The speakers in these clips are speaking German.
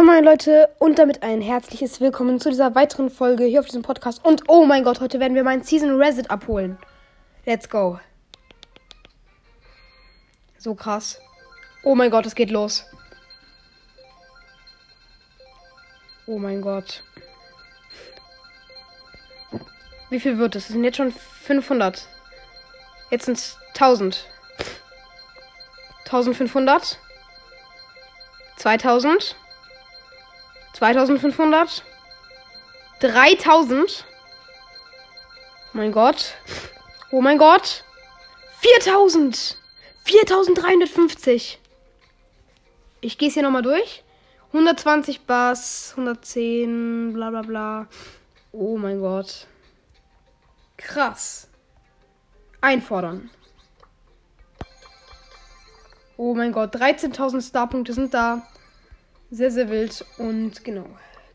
Moin Moin Leute und damit ein herzliches Willkommen zu dieser weiteren Folge hier auf diesem Podcast. Und oh mein Gott, heute werden wir meinen Season Reset abholen. Let's go. So krass. Oh mein Gott, es geht los. Oh mein Gott. Wie viel wird es? Es sind jetzt schon 500. Jetzt sind es 1000. 1500. 2000. 2500. 3000. Mein Gott. Oh mein Gott. 4000. 4350. Ich gehe es hier nochmal durch. 120 Bass, 110, bla bla bla. Oh mein Gott. Krass. Einfordern. Oh mein Gott, 13.000 Starpunkte sind da. Sehr, sehr wild. Und genau.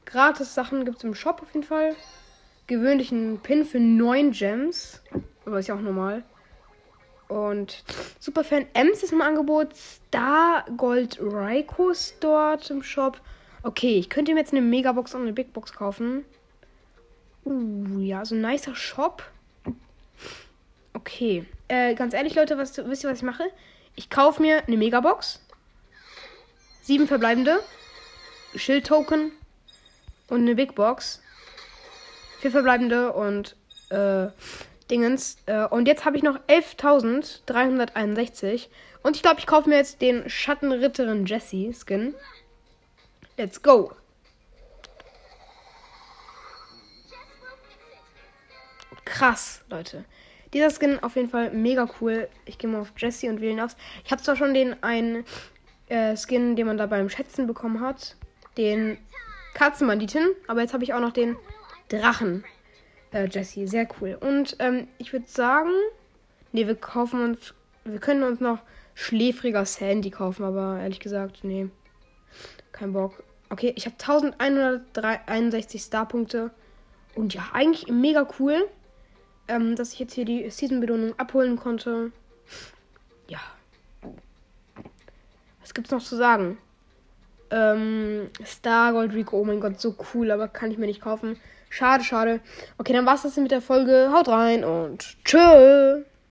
Gratis Sachen gibt es im Shop auf jeden Fall. Gewöhnlichen Pin für 9 Gems. Aber ist ja auch normal. Und Superfan Ems ist im Angebot. Star Gold Raiko ist dort im Shop. Okay, ich könnte mir jetzt eine Megabox und eine Big Box kaufen. Uh, ja, so ein nicer Shop. Okay. Äh, ganz ehrlich, Leute, was, wisst ihr, was ich mache? Ich kaufe mir eine Megabox. Sieben verbleibende. Schild-Token und eine Big Box. Vier verbleibende und äh, Dingens. Äh, und jetzt habe ich noch 11.361. Und ich glaube, ich kaufe mir jetzt den Schattenritterin Jessie Skin. Let's go. Krass, Leute. Dieser Skin auf jeden Fall mega cool. Ich gehe mal auf Jessie und wähle ihn aus. Ich habe zwar schon den einen äh, Skin, den man da beim Schätzen bekommen hat den Katzenbanditen, aber jetzt habe ich auch noch den Drachen. Äh, Jesse, sehr cool. Und ähm, ich würde sagen, nee, wir kaufen uns, wir können uns noch schläfriger Sandy kaufen, aber ehrlich gesagt, nee, kein Bock. Okay, ich habe 1161 Starpunkte und ja, eigentlich mega cool, ähm, dass ich jetzt hier die Season-Belohnung abholen konnte. Ja. Was gibt's noch zu sagen? Ähm, Star Gold Rico, oh mein Gott, so cool, aber kann ich mir nicht kaufen. Schade, schade. Okay, dann war's das mit der Folge. Haut rein und tschö.